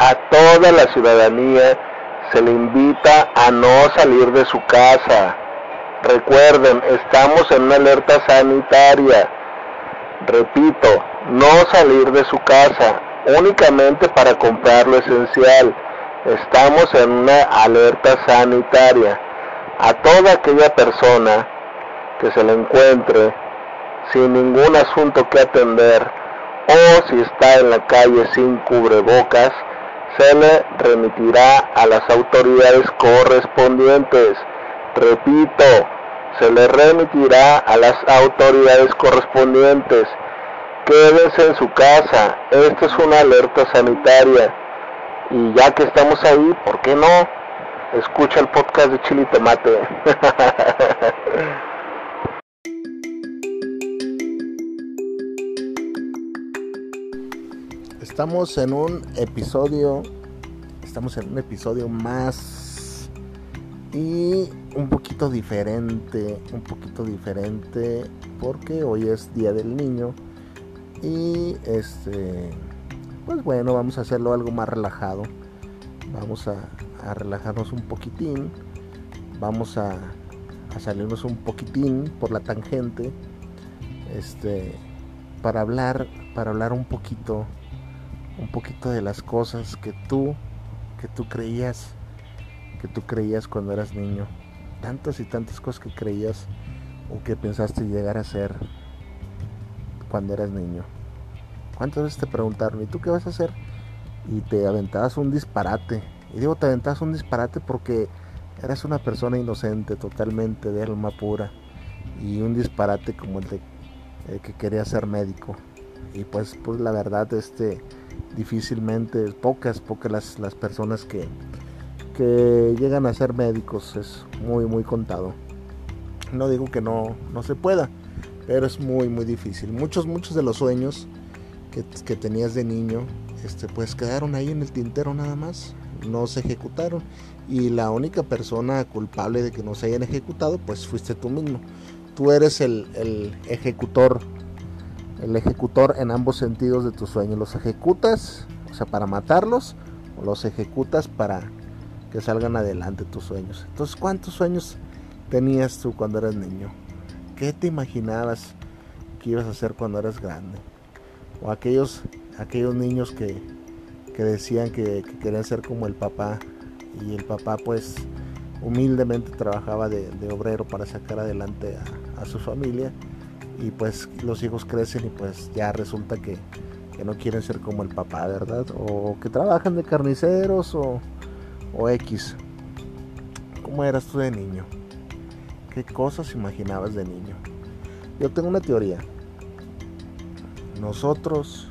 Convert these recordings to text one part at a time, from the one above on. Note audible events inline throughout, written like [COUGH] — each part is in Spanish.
a toda la ciudadanía se le invita a no salir de su casa. Recuerden, estamos en una alerta sanitaria. Repito, no salir de su casa, únicamente para comprar lo esencial. Estamos en una alerta sanitaria. A toda aquella persona que se le encuentre sin ningún asunto que atender o si está en la calle sin cubrebocas, se le remitirá a las autoridades correspondientes. Repito, se le remitirá a las autoridades correspondientes. Quédese en su casa, esta es una alerta sanitaria. Y ya que estamos ahí, ¿por qué no? Escucha el podcast de Chile y Tomate. [LAUGHS] estamos en un episodio, estamos en un episodio más y un poquito diferente, un poquito diferente porque hoy es Día del Niño y este, pues bueno, vamos a hacerlo algo más relajado, vamos a, relajarnos un poquitín, vamos a, a salirnos un poquitín por la tangente, este, para hablar, para hablar un poquito un poquito de las cosas que tú, que tú creías, que tú creías cuando eras niño. Tantas y tantas cosas que creías o que pensaste llegar a ser cuando eras niño. ¿Cuántas veces te preguntaron, ¿y tú qué vas a hacer? Y te aventabas un disparate. Y digo, te aventabas un disparate porque eras una persona inocente, totalmente de alma pura. Y un disparate como el de que quería ser médico. Y pues, pues la verdad, este difícilmente, pocas, pocas las, las personas que, que llegan a ser médicos, es muy, muy contado. No digo que no, no se pueda, pero es muy, muy difícil. Muchos, muchos de los sueños que, que tenías de niño, este, pues quedaron ahí en el tintero nada más, no se ejecutaron. Y la única persona culpable de que no se hayan ejecutado, pues fuiste tú mismo. Tú eres el, el ejecutor el ejecutor en ambos sentidos de tus sueños. Los ejecutas, o sea, para matarlos, o los ejecutas para que salgan adelante tus sueños. Entonces, ¿cuántos sueños tenías tú cuando eras niño? ¿Qué te imaginabas que ibas a hacer cuando eras grande? O aquellos, aquellos niños que, que decían que, querían ser como el papá y el papá pues humildemente trabajaba de, obrero para sacar adelante a su familia y pues los hijos crecen y pues ya resulta que, no quieren ser como el papá, ¿verdad? O que trabajan de carniceros o, o X. ¿Cómo eras tú de niño? ¿Qué cosas imaginabas de niño? Yo tengo una teoría. Nosotros,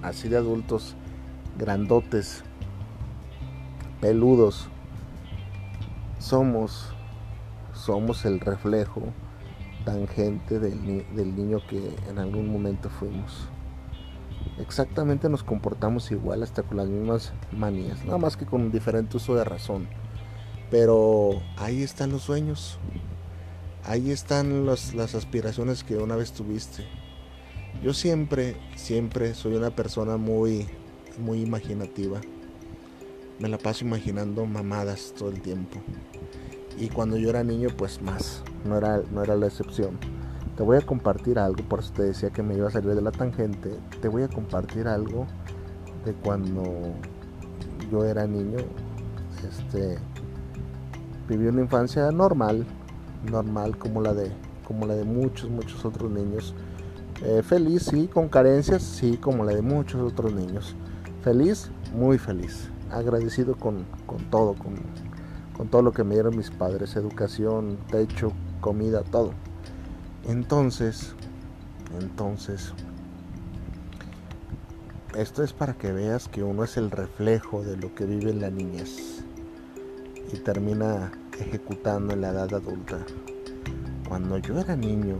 así de adultos, grandotes, peludos, somos, somos el reflejo tangente del, del niño que en algún momento fuimos. Exactamente nos comportamos igual hasta con las mismas manías, nada más que con un diferente uso de razón. Pero ahí están los sueños, ahí están las aspiraciones que una vez tuviste. Yo siempre, siempre soy una persona muy, muy imaginativa. Me la paso imaginando mamadas todo el tiempo. Y cuando yo era niño, pues más no era, no era la excepción. Te voy a compartir algo, por eso te decía que me iba a salir de la tangente. Te voy a compartir algo de cuando yo era niño. Este, viví una infancia normal, normal como la de, como la de muchos, muchos otros niños. Eh, feliz, sí, con carencias, sí, como la de muchos otros niños. Feliz, muy feliz. Agradecido con, con todo, con, con todo lo que me dieron mis padres, educación, techo, comida, todo. Entonces, entonces, esto es para que veas que uno es el reflejo de lo que vive en la niñez y termina ejecutando en la edad adulta. Cuando yo era niño,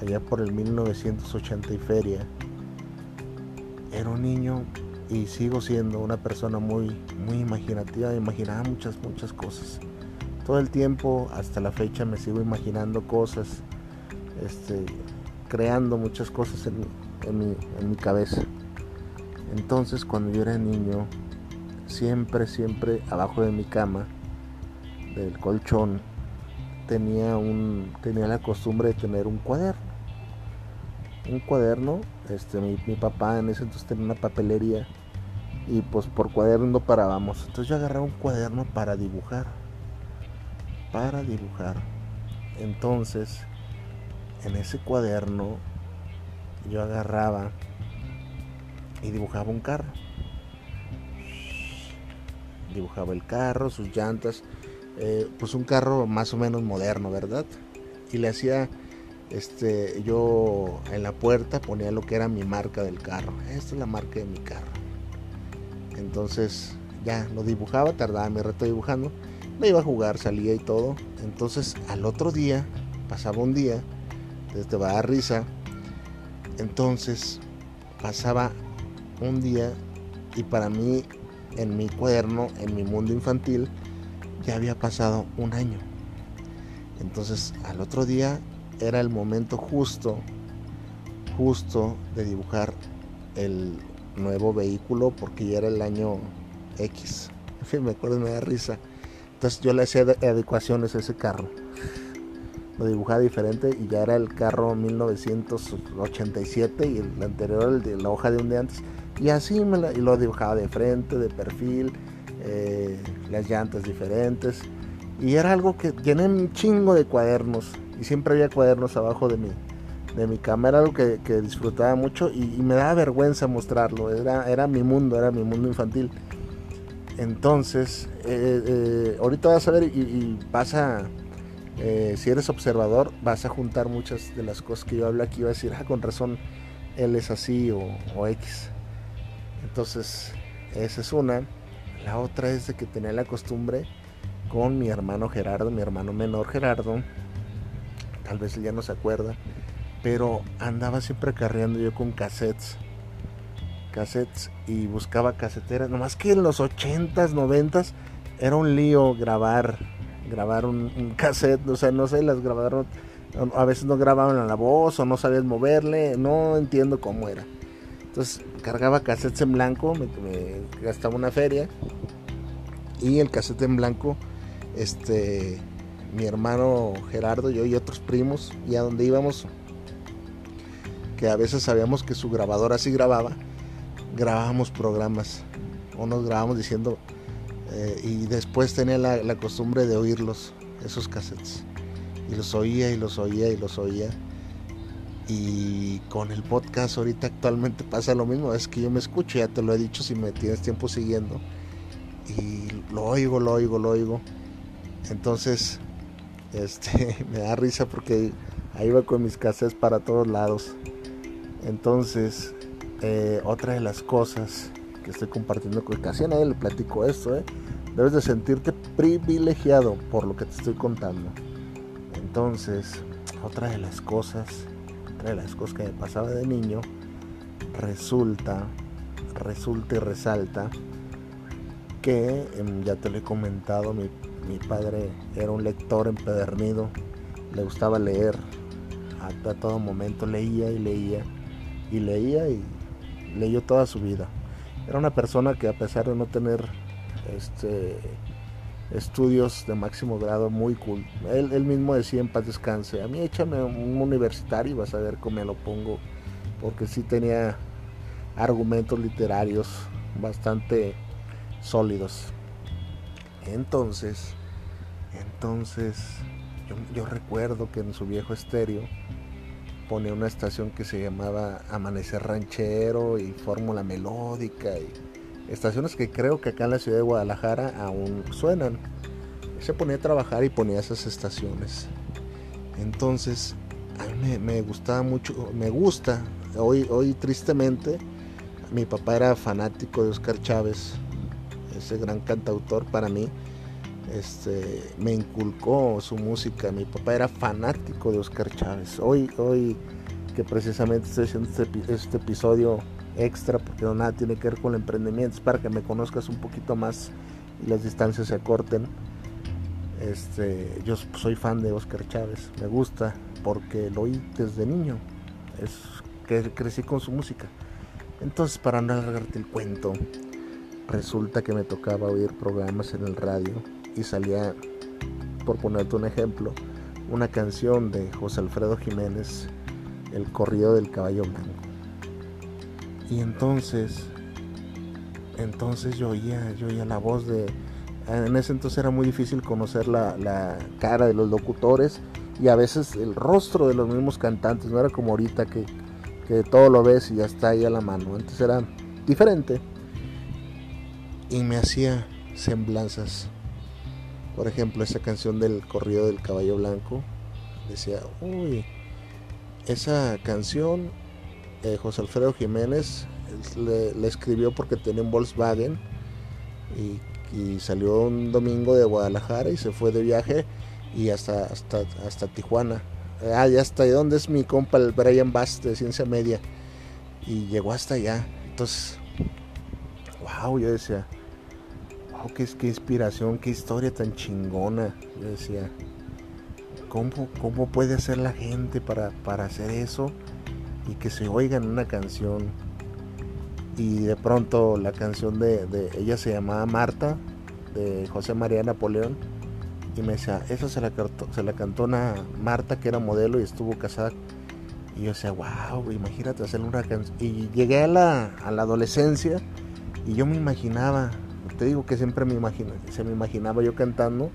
allá por el 1980 y feria, era un niño y sigo siendo una persona muy, muy imaginativa, imaginaba muchas, muchas cosas todo el tiempo hasta la fecha me sigo imaginando cosas, este, creando muchas cosas en, mi, cabeza. Entonces cuando yo era niño, siempre, siempre abajo de mi cama, del colchón, tenía, un, tenía la costumbre de tener un cuaderno. Un cuaderno, este, mi, mi papá en ese entonces tenía una papelería y pues por cuaderno parábamos. Entonces yo agarraba un cuaderno para dibujar. Para dibujar. Entonces, en ese cuaderno yo agarraba y dibujaba un carro. Dibujaba el carro, sus llantas, eh, pues un carro más o menos moderno, ¿verdad? Y le hacía, este, yo en la puerta ponía lo que era mi marca del carro. Esta es la marca de mi carro. Entonces ya lo dibujaba, tardaba mi reto dibujando. Me iba a jugar, salía y todo. Entonces al otro día, pasaba un día, te va a dar risa. Entonces pasaba un día y para mí en mi cuaderno, en mi mundo infantil, ya había pasado un año. Entonces al otro día era el momento justo, justo de dibujar el nuevo vehículo porque ya era el año X. En [LAUGHS] fin, me acuerdo, me da risa. Entonces yo le hacía adecuaciones a ese carro. Lo dibujaba diferente y ya era el carro 1987 y el anterior, el de la hoja de un día antes. Y así me y lo dibujaba de frente, de perfil, eh, las llantas diferentes. Y era algo que llené un chingo de cuadernos. Y siempre había cuadernos abajo de mí de mi cama, era algo que, disfrutaba mucho y, me daba vergüenza mostrarlo, era, era mi mundo, era mi mundo infantil. Entonces, eh, eh, ahorita vas a ver y, vas a, eh, si eres observador, vas a juntar muchas de las cosas que yo hablo aquí, vas a decir, ah, con razón, él es así o, o X. Entonces, esa es una. La otra es de que tenía la costumbre con mi hermano Gerardo, mi hermano menor Gerardo, tal vez él ya no se acuerda, pero andaba siempre acarreando yo con cassettes cassettes y buscaba caseteras nomás que en los 80s 90s era un lío grabar grabar un, cassette. O sea no sé las grabaron a veces no grababan a la voz o no sabías moverle no entiendo cómo era. Entonces cargaba cassettes en blanco me, me gastaba una feria y el cassette en blanco este mi hermano Gerardo yo y otros primos y a donde íbamos que a veces sabíamos que su grabadora así grababa, grabábamos programas o nos grabábamos diciendo eh, y después tenía la, costumbre de oírlos, esos cassettes. Y los oía y los oía y los oía. Y con el podcast ahorita actualmente pasa lo mismo, es que yo me escucho, ya te lo he dicho si me tienes tiempo siguiendo. Y lo oigo, lo oigo, lo oigo. Entonces, este, [LAUGHS] me da risa porque ahí va con mis cassettes para todos lados. Entonces, eh, otra de las cosas que estoy compartiendo con casi a nadie le platico esto, ¿eh? debes de sentirte privilegiado por lo que te estoy contando. Entonces, otra de las cosas, otra de las cosas que me pasaba de niño, resulta, resulta y resalta que, em, ya te lo he comentado, mi, mi padre era un lector empedernido, le gustaba leer, a todo momento leía y leía y leía y leyó toda su vida. Era una persona que a pesar de no tener este, estudios de máximo grado, muy cool. Él, mismo decía en paz descanse, a mí échame un universitario y vas a ver cómo me lo pongo, porque sí tenía argumentos literarios bastante sólidos. Entonces, entonces, yo, yo recuerdo que en su viejo estéreo, ponía una estación que se llamaba Amanecer Ranchero y Fórmula Melódica y estaciones que creo que acá en la ciudad de Guadalajara aún suenan. Se ponía a trabajar y ponía esas estaciones. Entonces, a mí me, gustaba mucho, me gusta, hoy, hoy tristemente, mi papá era fanático de Oscar Chávez, ese gran cantautor para mí este, me inculcó su música. Mi papá era fanático de Oscar Chávez. Hoy, hoy que precisamente estoy haciendo este, este, episodio extra, porque no nada tiene que ver con el emprendimiento, es para que me conozcas un poquito más y las distancias se acorten. Este, yo soy fan de Oscar Chávez, me gusta porque lo oí desde niño, es que crecí con su música. Entonces, para no alargarte el cuento, resulta que me tocaba oír programas en el radio y salía, por ponerte un ejemplo, una canción de José Alfredo Jiménez, El corrido del caballo blanco. Y entonces, entonces yo oía, yo oía la voz de... En ese entonces era muy difícil conocer la, la cara de los locutores y a veces el rostro de los mismos cantantes, no era como ahorita que que todo lo ves y ya está ahí a la mano. Antes era diferente. Y me hacía semblanzas. Por ejemplo, esa canción del corrido del caballo blanco. Decía, uy, esa canción eh, José Alfredo Jiménez le, escribió porque tenía un Volkswagen y, salió un domingo de Guadalajara y se fue de viaje y hasta, hasta, hasta Tijuana ah, ya está, ¿dónde es mi compa el Brian Bass de Ciencia Media? Y llegó hasta allá. Entonces, wow, yo decía, wow, qué, qué inspiración, qué historia tan chingona. Yo decía, ¿cómo, cómo puede hacer la gente para, para hacer eso? Y que se oiga en una canción. Y de pronto la canción de, ella se llamaba Marta, de José María Napoleón y me decía, esa se la, se la cantó una Marta que era modelo y estuvo casada. Y yo decía, wow, imagínate hacer una canción. Y llegué a la, a la adolescencia y yo me imaginaba, te digo que siempre me imagino, se me imaginaba yo cantando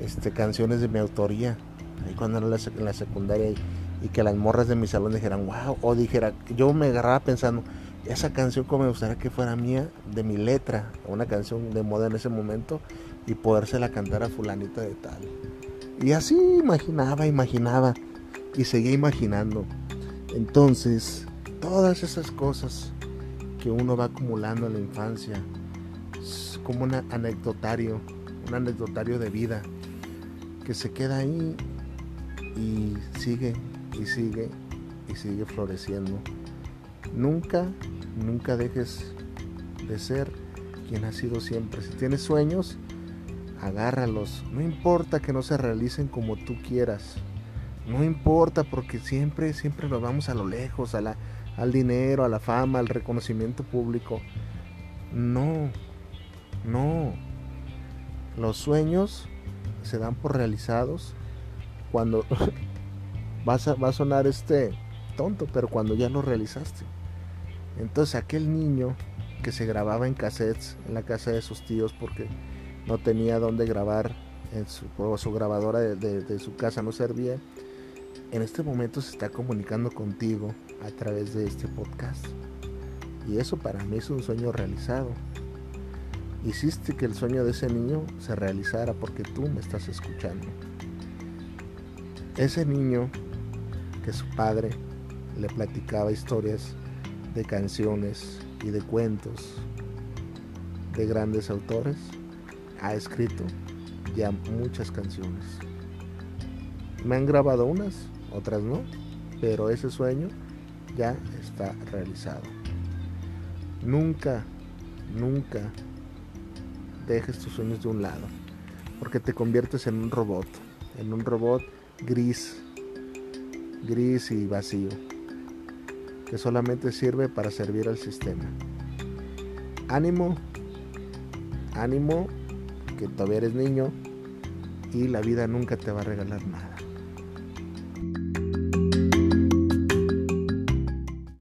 este, canciones de mi autoría. Ahí cuando era en la secundaria y, que las morras de mi salón dijeran, wow, o dijera, yo me agarraba pensando, esa canción como me gustaría que fuera mía, de mi letra, una canción de moda en ese momento, y podérsela cantar a fulanita de tal. Y así imaginaba, imaginaba y seguía imaginando. Entonces, todas esas cosas que uno va acumulando en la infancia, como un anecdotario, un anecdotario de vida que se queda ahí y sigue y sigue y sigue floreciendo. Nunca, nunca dejes de ser quien has sido siempre. Si tienes sueños, agárralos. No importa que no se realicen como tú quieras. No importa porque siempre, siempre nos vamos a lo lejos, a la, al dinero, a la fama, al reconocimiento público. No, no. Los sueños se dan por realizados cuando [LAUGHS] vas a, va a sonar este tonto, pero cuando ya lo realizaste. Entonces aquel niño que se grababa en cassettes en la casa de sus tíos porque no tenía dónde grabar, en su, su grabadora de, su casa no servía, en este momento se está comunicando contigo a través de este podcast. Y eso para mí es un sueño realizado. Hiciste que el sueño de ese niño se realizara porque tú me estás escuchando. Ese niño que su padre le platicaba historias de canciones y de cuentos de grandes autores, ha escrito ya muchas canciones. Me han grabado unas, otras no, pero ese sueño ya está realizado. Nunca, nunca dejes tus sueños de un lado, porque te conviertes en un robot, en un robot gris, gris y vacío, que solamente sirve para servir al sistema. Ánimo, ánimo que todavía eres niño y la vida nunca te va a regalar nada.